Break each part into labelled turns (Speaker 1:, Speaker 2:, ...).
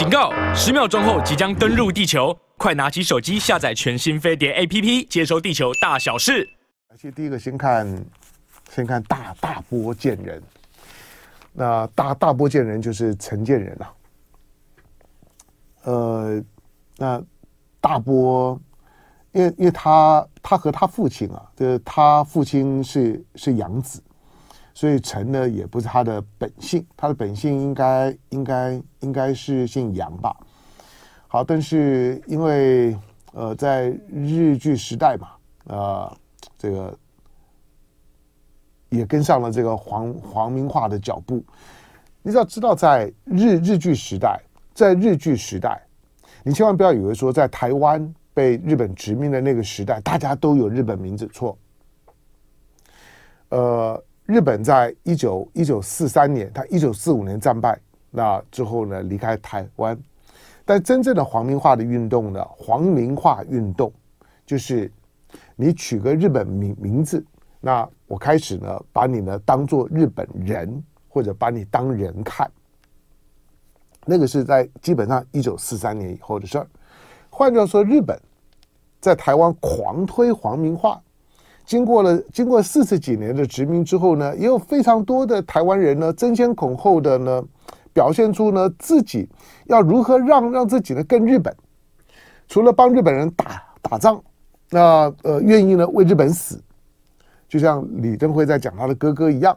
Speaker 1: 警告！十秒钟后即将登陆地球，快拿起手机下载全新飞碟 APP，接收地球大小事。
Speaker 2: 而且第一个先看，先看大大波见人。那大大波见人就是陈建仁啊。呃，那大波，因为因为他他和他父亲啊，就是他父亲是是养子。所以陈呢也不是他的本姓，他的本姓应该应该应该是姓杨吧。好，但是因为呃在日据时代嘛，呃这个也跟上了这个皇皇民化的脚步。你只要知道，在日日据时代，在日据时代，你千万不要以为说在台湾被日本殖民的那个时代，大家都有日本名字，错。呃。日本在一九一九四三年，他一九四五年战败，那之后呢离开台湾。但真正的皇民化的运动呢，皇民化运动就是你取个日本名名字，那我开始呢把你呢当做日本人，或者把你当人看。那个是在基本上一九四三年以后的事儿。换句话说，日本在台湾狂推皇民化。经过了经过四十几年的殖民之后呢，也有非常多的台湾人呢争先恐后的呢表现出呢自己要如何让让自己呢跟日本，除了帮日本人打打仗，那呃愿意呢为日本死，就像李登辉在讲他的哥哥一样。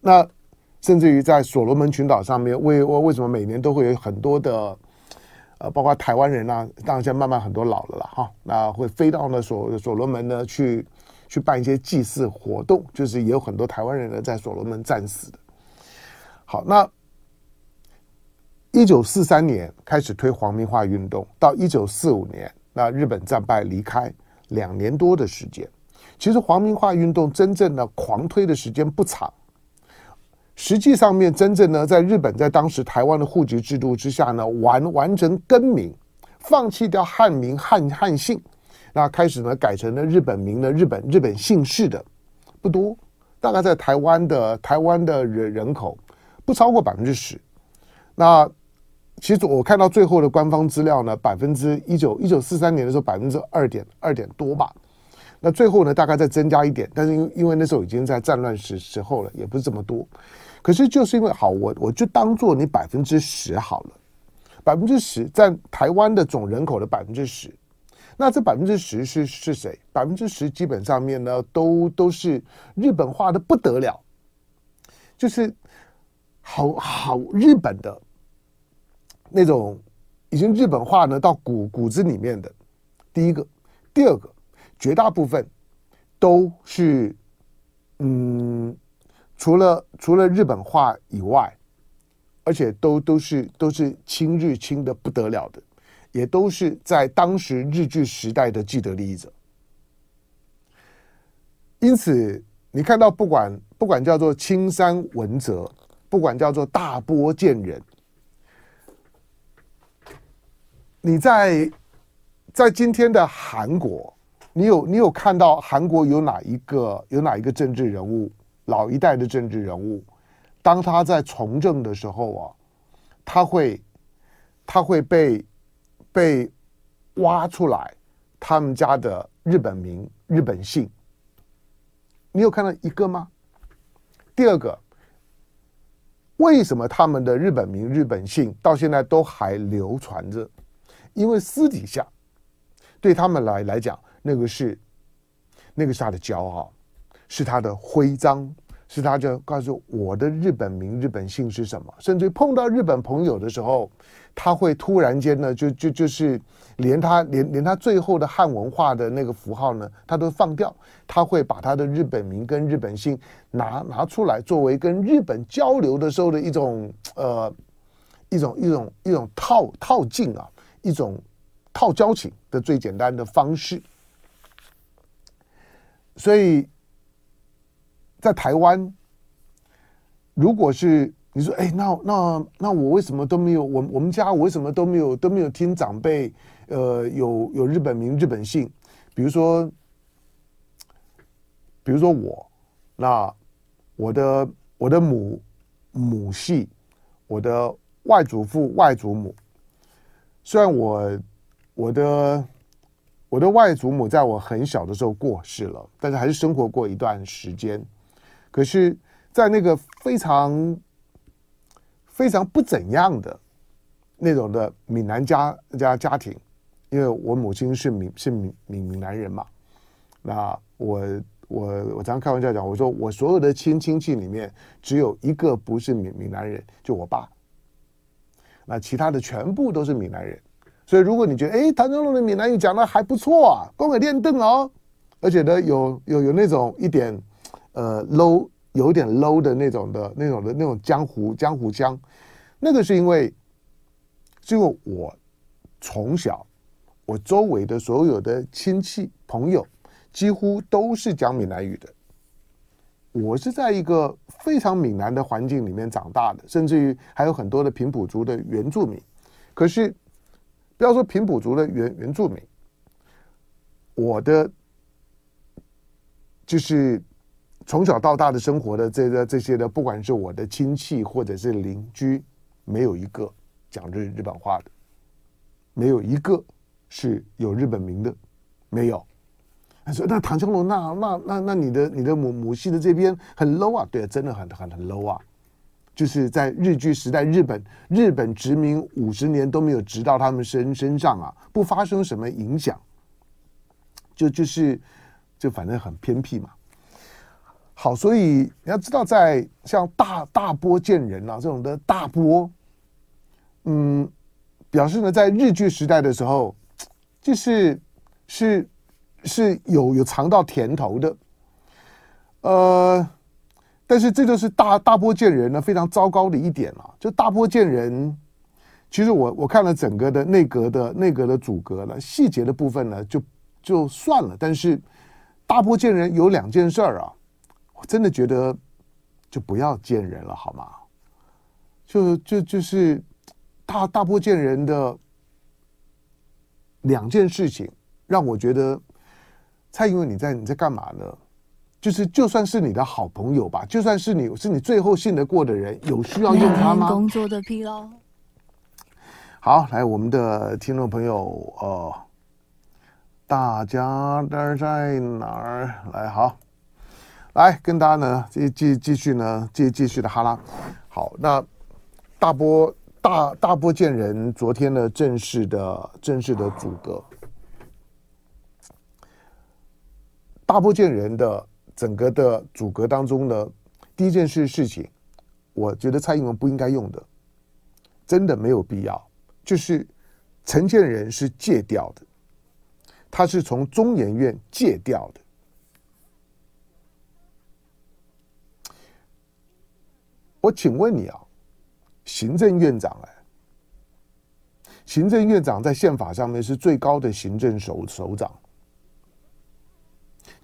Speaker 2: 那甚至于在所罗门群岛上面，为为为什么每年都会有很多的。呃，包括台湾人啊，当然现在慢慢很多老了了哈，那会飞到呢所所罗门呢去去办一些祭祀活动，就是也有很多台湾人呢在所罗门战死的。好，那一九四三年开始推皇民化运动，到一九四五年，那日本战败离开两年多的时间，其实皇民化运动真正的狂推的时间不长。实际上面，真正呢，在日本在当时台湾的户籍制度之下呢，完完成更名，放弃掉汉名汉汉姓，那开始呢改成了日本名的日本日本姓氏的不多，大概在台湾的台湾的人人口不超过百分之十。那其实我看到最后的官方资料呢，百分之一九一九四三年的时候百分之二点二点多吧。那最后呢，大概再增加一点，但是因因为那时候已经在战乱时时候了，也不是这么多。可是就是因为好，我我就当做你百分之十好了，百分之十占台湾的总人口的百分之十。那这百分之十是是谁？百分之十基本上面呢，都都是日本化的不得了，就是好好日本的那种，已经日本化呢到骨骨子里面的。第一个，第二个。绝大部分都是，嗯，除了除了日本话以外，而且都都是都是亲日亲的不得了的，也都是在当时日据时代的既得利益者。因此，你看到不管不管叫做青山文则，不管叫做大波见人，你在在今天的韩国。你有你有看到韩国有哪一个有哪一个政治人物，老一代的政治人物，当他在从政的时候啊，他会他会被被挖出来他们家的日本名日本姓，你有看到一个吗？第二个，为什么他们的日本名日本姓到现在都还流传着？因为私底下对他们来来讲。那个是，那个是他的骄傲，是他的徽章，是他就告诉我的日本名、日本姓是什么。甚至碰到日本朋友的时候，他会突然间呢，就就就是连他连连他最后的汉文化的那个符号呢，他都放掉。他会把他的日本名跟日本姓拿拿出来，作为跟日本交流的时候的一种呃一种一种一种套套近啊，一种套交情的最简单的方式。所以，在台湾，如果是你说，哎，那那那我为什么都没有？我我们家我为什么都没有都没有听长辈，呃，有有日本名、日本姓？比如说，比如说我，那我的我的母母系，我的外祖父、外祖母，虽然我我的我的外祖母在我很小的时候过世了，但是还是生活过一段时间。可是，在那个非常非常不怎样的那种的闽南家家家庭，因为我母亲是闽是闽闽闽南人嘛，那我我我常开玩笑讲，我说我所有的亲亲戚里面只有一个不是闽闽南人，就我爸。那其他的全部都是闽南人，所以如果你觉得哎，唐湘龙的闽南语讲的还不错啊，光给练邓哦，而且呢有有有那种一点呃 low，有点 low 的那种的那种的那种江湖江湖腔，那个是因为，是因为我从小我周围的所有的亲戚朋友几乎都是讲闽南语的。我是在一个非常闽南的环境里面长大的，甚至于还有很多的平埔族的原住民。可是，不要说平埔族的原原住民，我的就是从小到大的生活的这个这些的，不管是我的亲戚或者是邻居，没有一个讲日日本话的，没有一个是有日本名的，没有。他说：“那唐湘龙，那那那那你的你的母母系的这边很 low 啊？对，真的很很很 low 啊！就是在日据时代，日本日本殖民五十年都没有直到他们身身上啊，不发生什么影响，就就是就反正很偏僻嘛。好，所以你要知道，在像大大波见人啊这种的大波，嗯，表示呢，在日据时代的时候，就是是。”是有有尝到甜头的，呃，但是这就是大大波见人呢非常糟糕的一点啊，就大波见人，其实我我看了整个的内阁的内阁的组阁了，细节的部分呢就就算了，但是大波见人有两件事儿啊，我真的觉得就不要见人了好吗？就就就是大大波见人的两件事情让我觉得。蔡英文，你在你在干嘛呢？就是就算是你的好朋友吧，就算是你是你最后信得过的人，有需要用他吗？
Speaker 3: 工作的疲劳。
Speaker 2: 好，来我们的听众朋友，呃，大家的在哪儿？来，好，来跟大家呢继继继续呢继继续的哈拉。好，那大波大大波贱人昨天呢正式的正式的组阁。大波贱人的整个的组阁当中呢，第一件事事情，我觉得蔡英文不应该用的，真的没有必要。就是陈建仁是借调的，他是从中研院借调的。我请问你啊，行政院长哎，行政院长在宪法上面是最高的行政首首长。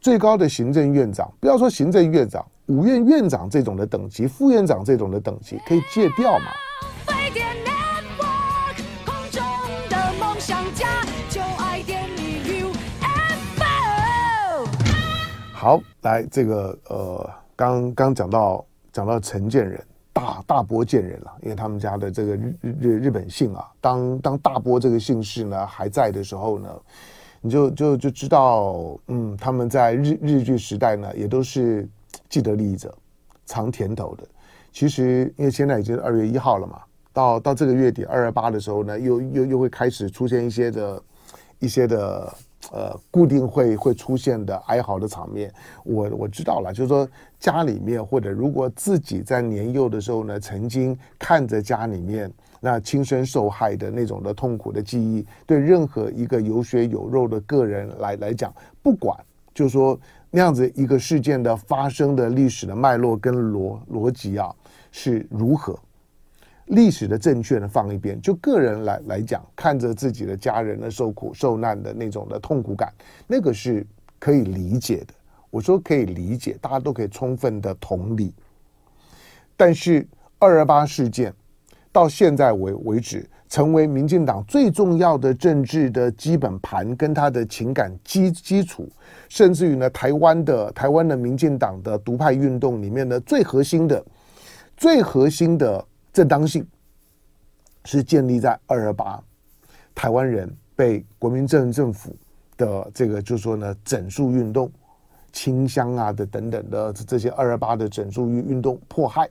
Speaker 2: 最高的行政院长，不要说行政院长，五院院长这种的等级，副院长这种的等级，可以借调吗？好，来这个呃，刚刚讲到讲到陈建仁，大大波见人了，因为他们家的这个日日日本姓啊，当当大波这个姓氏呢还在的时候呢。你就就就知道，嗯，他们在日日据时代呢，也都是既得利益者，尝甜头的。其实，因为现在已经二月一号了嘛，到到这个月底二二八的时候呢，又又又会开始出现一些的，一些的呃，固定会会出现的哀嚎的场面。我我知道了，就是说家里面或者如果自己在年幼的时候呢，曾经看着家里面。那亲身受害的那种的痛苦的记忆，对任何一个有血有肉的个人来来讲，不管就是说那样子一个事件的发生的历史的脉络跟逻逻辑啊是如何，历史的正确呢放一边，就个人来来讲，看着自己的家人的受苦受难的那种的痛苦感，那个是可以理解的。我说可以理解，大家都可以充分的同理。但是二二八事件。到现在为为止，成为民进党最重要的政治的基本盘，跟他的情感基基础，甚至于呢，台湾的台湾的民进党的独派运动里面的最核心的、最核心的正当性，是建立在二二八，台湾人被国民政政府的这个就是说呢整肃运动、清乡啊的等等的这些二二八的整肃运运动迫害。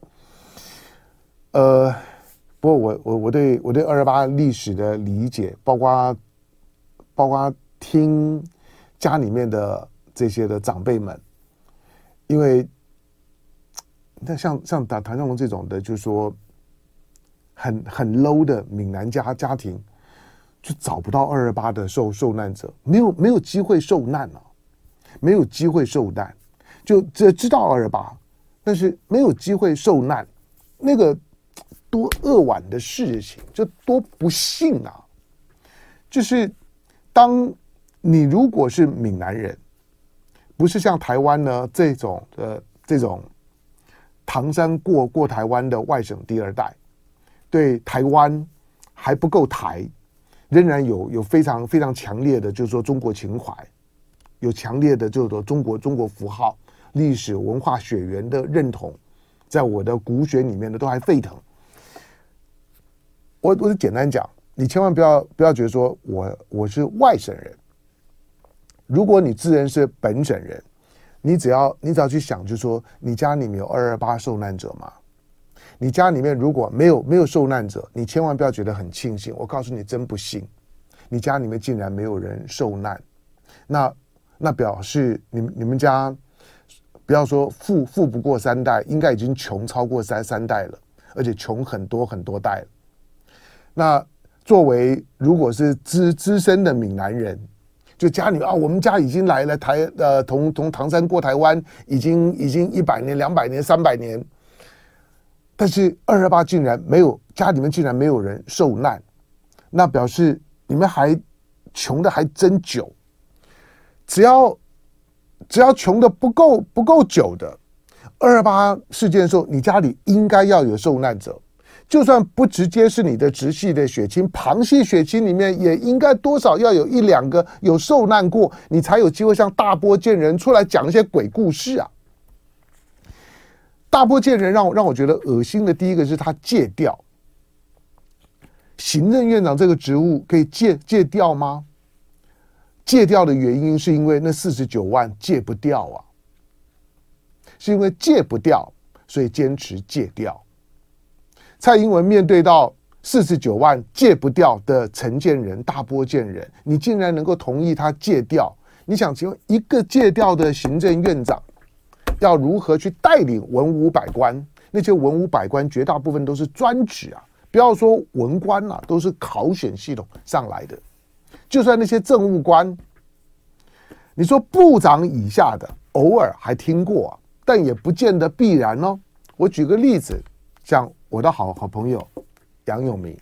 Speaker 2: 呃，不过我我我对我对二二八历史的理解，包括包括听家里面的这些的长辈们，因为那像像谭谭正荣这种的，就是说。很很 low 的闽南家家庭，就找不到二二八的受受难者，没有没有机会受难了，没有机会受难，就只知道二二八，但是没有机会受难，那个多扼腕的事情，就多不幸啊！就是当你如果是闽南人，不是像台湾呢这种呃这种唐山过过台湾的外省第二代。对台湾还不够台，仍然有有非常非常强烈的，就是说中国情怀，有强烈的就是说中国中国符号、历史文化血缘的认同，在我的骨血里面呢都还沸腾。我我就简单讲，你千万不要不要觉得说我我是外省人，如果你自认是本省人，你只要你只要去想，就是说你家里面有二二八受难者吗？你家里面如果没有没有受难者，你千万不要觉得很庆幸。我告诉你，真不幸，你家里面竟然没有人受难，那那表示你你们家不要说富富不过三代，应该已经穷超过三三代了，而且穷很多很多代。那作为如果是资资深的闽南人，就家里啊，我们家已经来了台呃，从从唐山过台湾，已经已经一百年、两百年、三百年。但是二二八竟然没有家里面竟然没有人受难，那表示你们还穷的还真久。只要只要穷的不够不够久的，二二八事件的时候，你家里应该要有受难者，就算不直接是你的直系的血亲，旁系血亲里面也应该多少要有一两个有受难过，你才有机会像大波贱人出来讲一些鬼故事啊。大波贱人让我让我觉得恶心的第一个是他戒掉行政院长这个职务可以戒戒掉吗？戒掉的原因是因为那四十九万戒不掉啊，是因为戒不掉，所以坚持戒掉。蔡英文面对到四十九万戒不掉的陈建仁大波贱人，你竟然能够同意他戒掉？你想请问一个戒掉的行政院长？要如何去带领文武百官？那些文武百官绝大部分都是专职啊，不要说文官了，啊，都是考选系统上来的。就算那些政务官，你说部长以下的，偶尔还听过，啊，但也不见得必然哦。我举个例子，像我的好好朋友杨永明，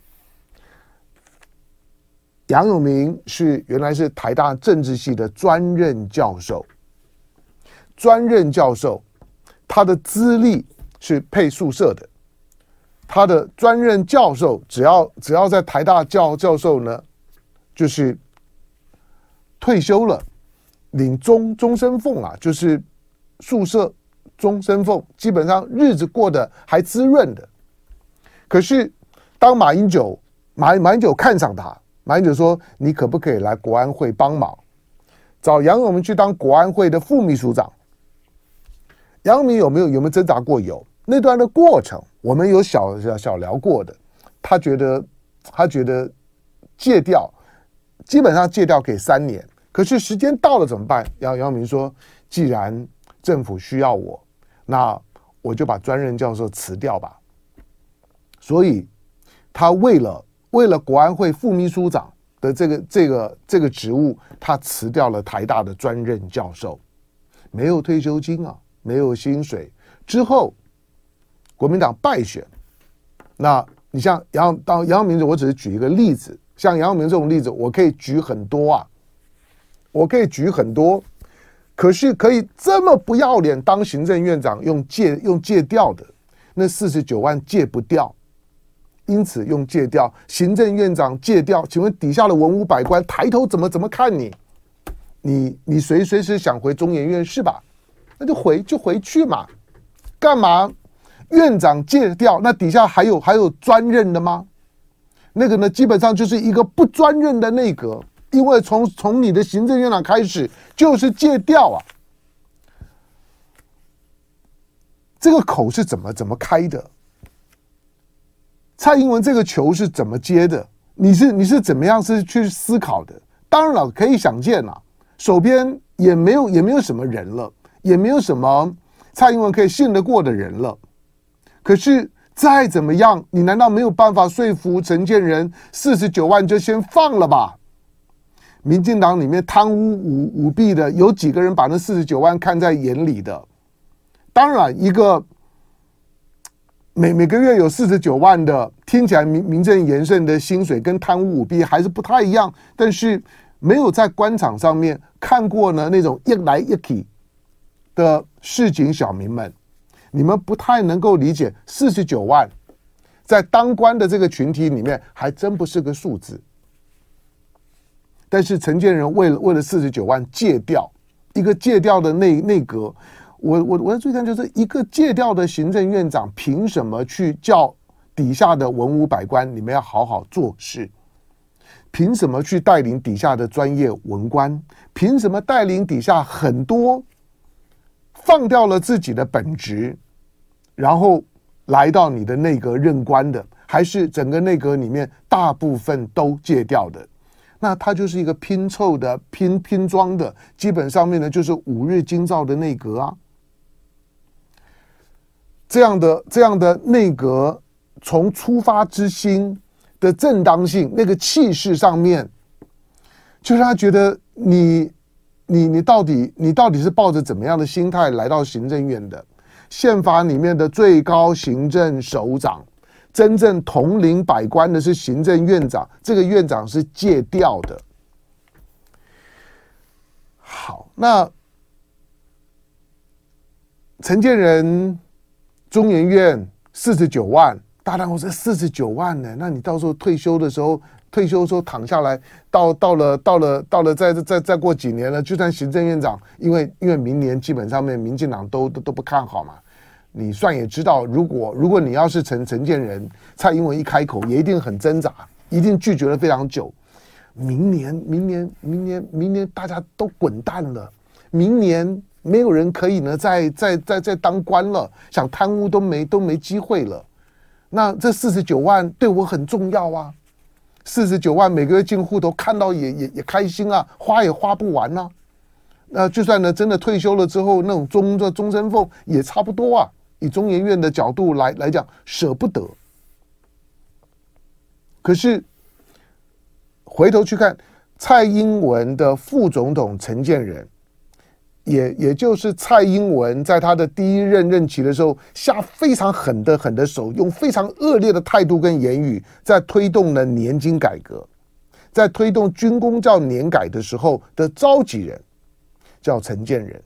Speaker 2: 杨永明是原来是台大政治系的专任教授。专任教授，他的资历是配宿舍的。他的专任教授，只要只要在台大教教授呢，就是退休了，领终终身俸啊，就是宿舍终身俸，基本上日子过得还滋润的。可是，当马英九马马英九看上他，马英九说：“你可不可以来国安会帮忙？”找杨永明去当国安会的副秘书长。杨明有没有有没有挣扎过？有那段的过程，我们有小小小聊过的。他觉得他觉得戒掉，基本上戒掉给三年。可是时间到了怎么办？杨杨明说：“既然政府需要我，那我就把专任教授辞掉吧。”所以，他为了为了国安会副秘书长的这个这个这个职务，他辞掉了台大的专任教授，没有退休金啊。没有薪水之后，国民党败选。那你像杨当杨明，我只是举一个例子，像杨明这种例子，我可以举很多啊，我可以举很多。可是可以这么不要脸当行政院长，用借用借调的那四十九万借不掉，因此用借调行政院长借调。请问底下的文武百官抬头怎么怎么看你？你你随随时想回中研院是吧？那就回就回去嘛，干嘛？院长戒掉，那底下还有还有专任的吗？那个呢，基本上就是一个不专任的内阁，因为从从你的行政院长开始就是借调啊，这个口是怎么怎么开的？蔡英文这个球是怎么接的？你是你是怎么样是去思考的？当然了，可以想见呐，手边也没有也没有什么人了，也没有什么蔡英文可以信得过的人了。可是再怎么样，你难道没有办法说服陈建仁四十九万就先放了吧？民进党里面贪污舞舞弊的有几个人把那四十九万看在眼里的？当然一个。每每个月有四十九万的，听起来名名正言顺的薪水，跟贪污舞弊还是不太一样。但是没有在官场上面看过呢，那种一来一去的市井小民们，你们不太能够理解四十九万，在当官的这个群体里面，还真不是个数字。但是陈建仁为了为了四十九万借调，一个借调的内内阁。我我我的最看就是一个借调的行政院长，凭什么去叫底下的文武百官，你们要好好做事？凭什么去带领底下的专业文官？凭什么带领底下很多放掉了自己的本职，然后来到你的内阁任官的？还是整个内阁里面大部分都借调的？那他就是一个拼凑的、拼拼装的，基本上面呢就是五日金造的内阁啊。这样的这样的内阁，从出发之心的正当性，那个气势上面，就让他觉得你你你到底你到底是抱着怎么样的心态来到行政院的？宪法里面的最高行政首长，真正统领百官的是行政院长，这个院长是借调的。好，那陈建仁。中研院四十九万，大胆我说四十九万呢？那你到时候退休的时候，退休的时候躺下来，到到了到了到了再再再过几年了，就算行政院长，因为因为明年基本上面民进党都都都不看好嘛，你算也知道，如果如果你要是陈陈建仁，蔡英文一开口也一定很挣扎，一定拒绝了非常久。明年明年明年明年大家都滚蛋了，明年。没有人可以呢，再再再再当官了，想贪污都没都没机会了。那这四十九万对我很重要啊，四十九万每个月进户头，看到也也也开心啊，花也花不完啊。那就算呢，真的退休了之后，那种终这终身俸也差不多啊。以中研院的角度来来讲，舍不得。可是回头去看蔡英文的副总统陈建仁。也也就是蔡英文在他的第一任任期的时候，下非常狠的狠的手，用非常恶劣的态度跟言语，在推动了年金改革，在推动军公教年改的时候的召集人叫陈建仁。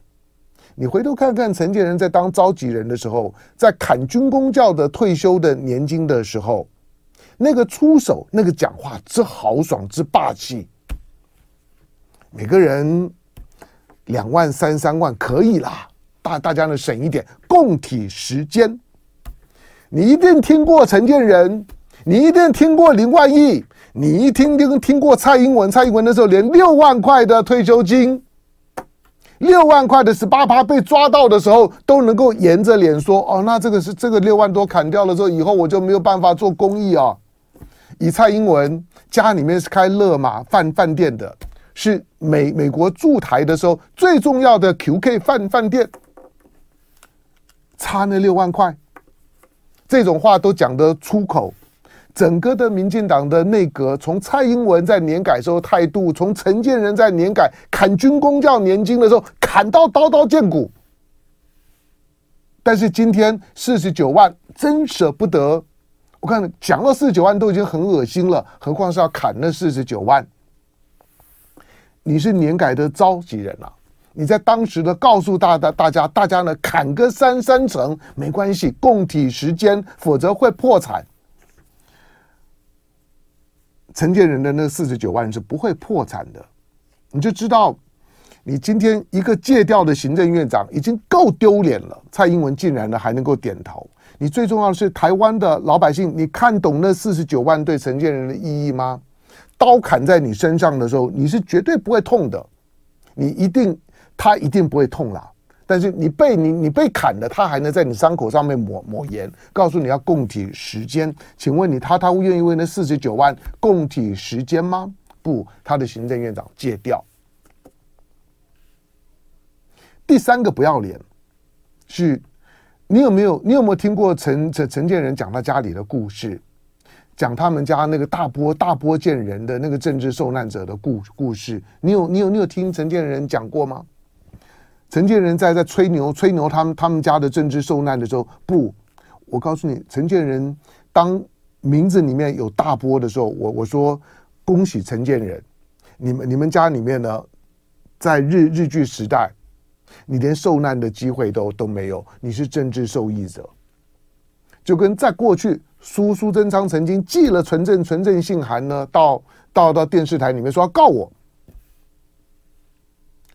Speaker 2: 你回头看看陈建仁在当召集人的时候，在砍军公教的退休的年金的时候，那个出手，那个讲话之豪爽之霸气，每个人。两万三三万可以啦，大大家呢省一点，共体时间。你一定听过陈建仁，你一定听过林万亿，你一听听听过蔡英文，蔡英文的时候连六万块的退休金，六万块的十八趴被抓到的时候，都能够严着脸说：“哦，那这个是这个六万多砍掉了之后，以后我就没有办法做公益啊。”以蔡英文家里面是开乐马饭饭店的。是美美国驻台的时候最重要的 QK 饭饭店，差那六万块，这种话都讲得出口。整个的民进党的内阁，从蔡英文在年改时候态度，从陈建仁在年改砍军公教年金的时候砍到刀刀见骨，但是今天四十九万真舍不得。我看讲到四十九万都已经很恶心了，何况是要砍那四十九万。你是年改的召集人啊，你在当时的告诉大大大家，大家呢砍个三三成没关系，共体时间，否则会破产。陈建人的那四十九万是不会破产的，你就知道，你今天一个借调的行政院长已经够丢脸了，蔡英文竟然呢还能够点头。你最重要的是台湾的老百姓，你看懂那四十九万对陈建人的意义吗？刀砍在你身上的时候，你是绝对不会痛的，你一定他一定不会痛啦。但是你被你你被砍了，他还能在你伤口上面抹抹盐，告诉你要供体时间。请问你他他愿意为那四十九万供体时间吗？不，他的行政院长戒掉。第三个不要脸是，你有没有你有没有听过陈陈陈建仁讲他家里的故事，讲他们家那个大波大波建人的那个政治受难者的故故事？你有你有你有听陈建仁讲过吗？陈建仁在在吹牛吹牛他们他们家的政治受难的时候，不，我告诉你，陈建仁当名字里面有大波的时候，我我说恭喜陈建仁，你们你们家里面呢，在日日据时代。你连受难的机会都都没有，你是政治受益者，就跟在过去苏苏贞昌曾经寄了存证存证信函呢，到到到电视台里面说要告我。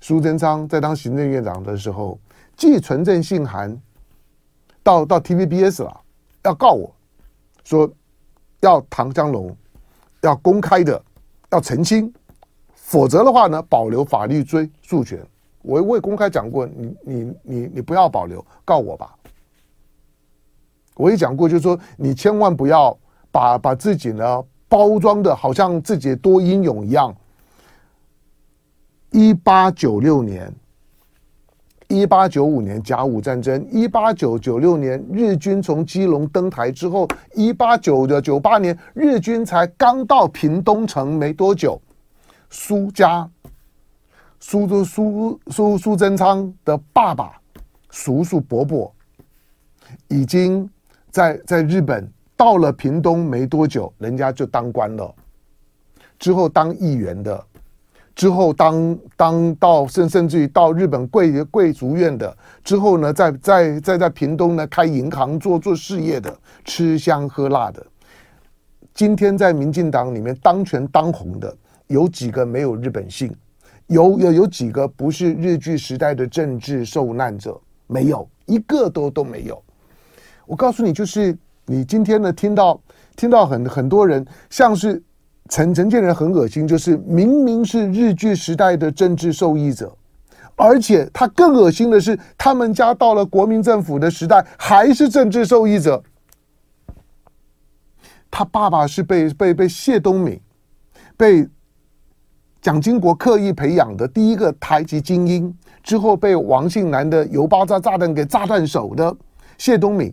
Speaker 2: 苏贞昌在当行政院长的时候寄存证信函到到 TVBS 了，要告我说要唐江龙要公开的要澄清，否则的话呢，保留法律追诉权。我我也公开讲过，你你你你不要保留，告我吧。我也讲过，就是说你千万不要把把自己呢包装的好像自己多英勇一样。一八九六年、一八九五年甲午战争，一八九九六年日军从基隆登台之后，一八九的九八年日军才刚到屏东城没多久，苏家。苏州苏苏苏贞昌的爸爸，叔叔伯伯，已经在在日本到了屏东没多久，人家就当官了，之后当议员的，之后当当到甚甚至于到日本贵贵族院的，之后呢，在在在在屏东呢开银行做做事业的，吃香喝辣的。今天在民进党里面当权当红的，有几个没有日本姓？有有有几个不是日据时代的政治受难者？没有一个都都没有。我告诉你，就是你今天呢，听到听到很很多人，像是陈陈建仁很恶心，就是明明是日据时代的政治受益者，而且他更恶心的是，他们家到了国民政府的时代还是政治受益者。他爸爸是被被被谢东闵被。蒋经国刻意培养的第一个台籍精英，之后被王庆南的油包炸炸弹给炸断手的谢东闵，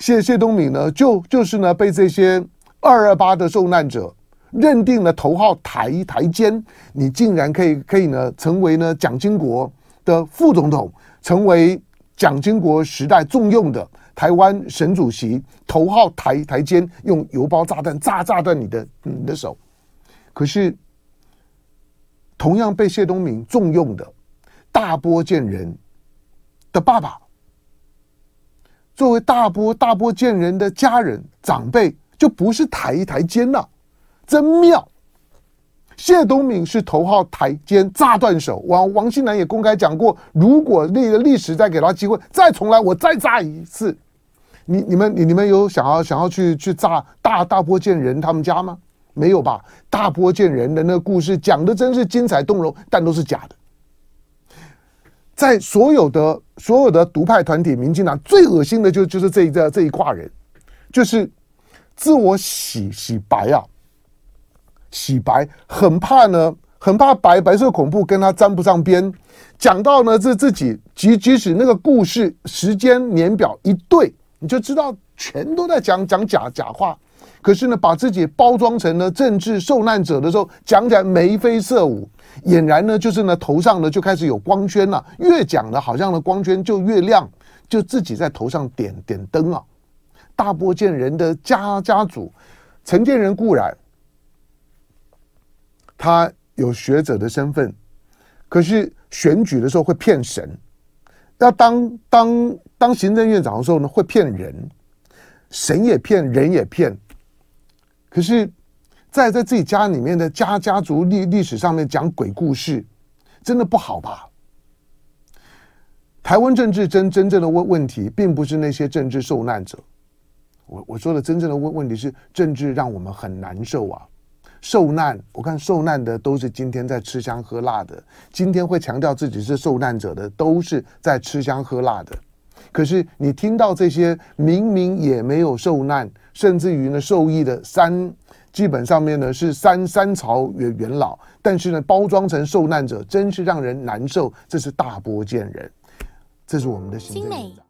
Speaker 2: 谢谢东闵呢，就就是呢被这些二二八的受难者认定了头号台台奸，你竟然可以可以呢成为呢蒋经国的副总统，成为蒋经国时代重用的台湾省主席，头号台台奸，用邮包炸弹炸炸断你的你的手，可是。同样被谢东闵重用的大波建人的爸爸，作为大波大波建人的家人长辈，就不是抬一抬肩了，真妙。谢东敏是头号台奸，炸断手。王王新南也公开讲过，如果那个历史再给他机会，再重来，我再炸一次。你你们你你们有想要想要去去炸大大波建人他们家吗？没有吧？大波建人的那个故事讲的真是精彩动容，但都是假的。在所有的所有的独派团体，民进党最恶心的就就是这一这这一挂人，就是自我洗洗白啊，洗白，很怕呢，很怕白白色恐怖跟他沾不上边。讲到呢，这自己即即使那个故事时间年表一对，你就知道全都在讲讲假假话。可是呢，把自己包装成了政治受难者的时候，讲起来眉飞色舞，俨然呢就是呢头上呢就开始有光圈了，越讲呢好像呢光圈就越亮，就自己在头上点点灯啊。大波建仁的家家族，陈建仁固然他有学者的身份，可是选举的时候会骗神，要当当当行政院长的时候呢会骗人，神也骗人也骗。可是，在在自己家里面的家家族历历史上面讲鬼故事，真的不好吧？台湾政治真真正的问问题，并不是那些政治受难者。我我说的真正的问问题是，政治让我们很难受啊。受难，我看受难的都是今天在吃香喝辣的，今天会强调自己是受难者的，都是在吃香喝辣的。可是你听到这些明明也没有受难，甚至于呢受益的三，基本上面呢是三三朝元元老，但是呢包装成受难者，真是让人难受。这是大波见人，这是我们的行政院长。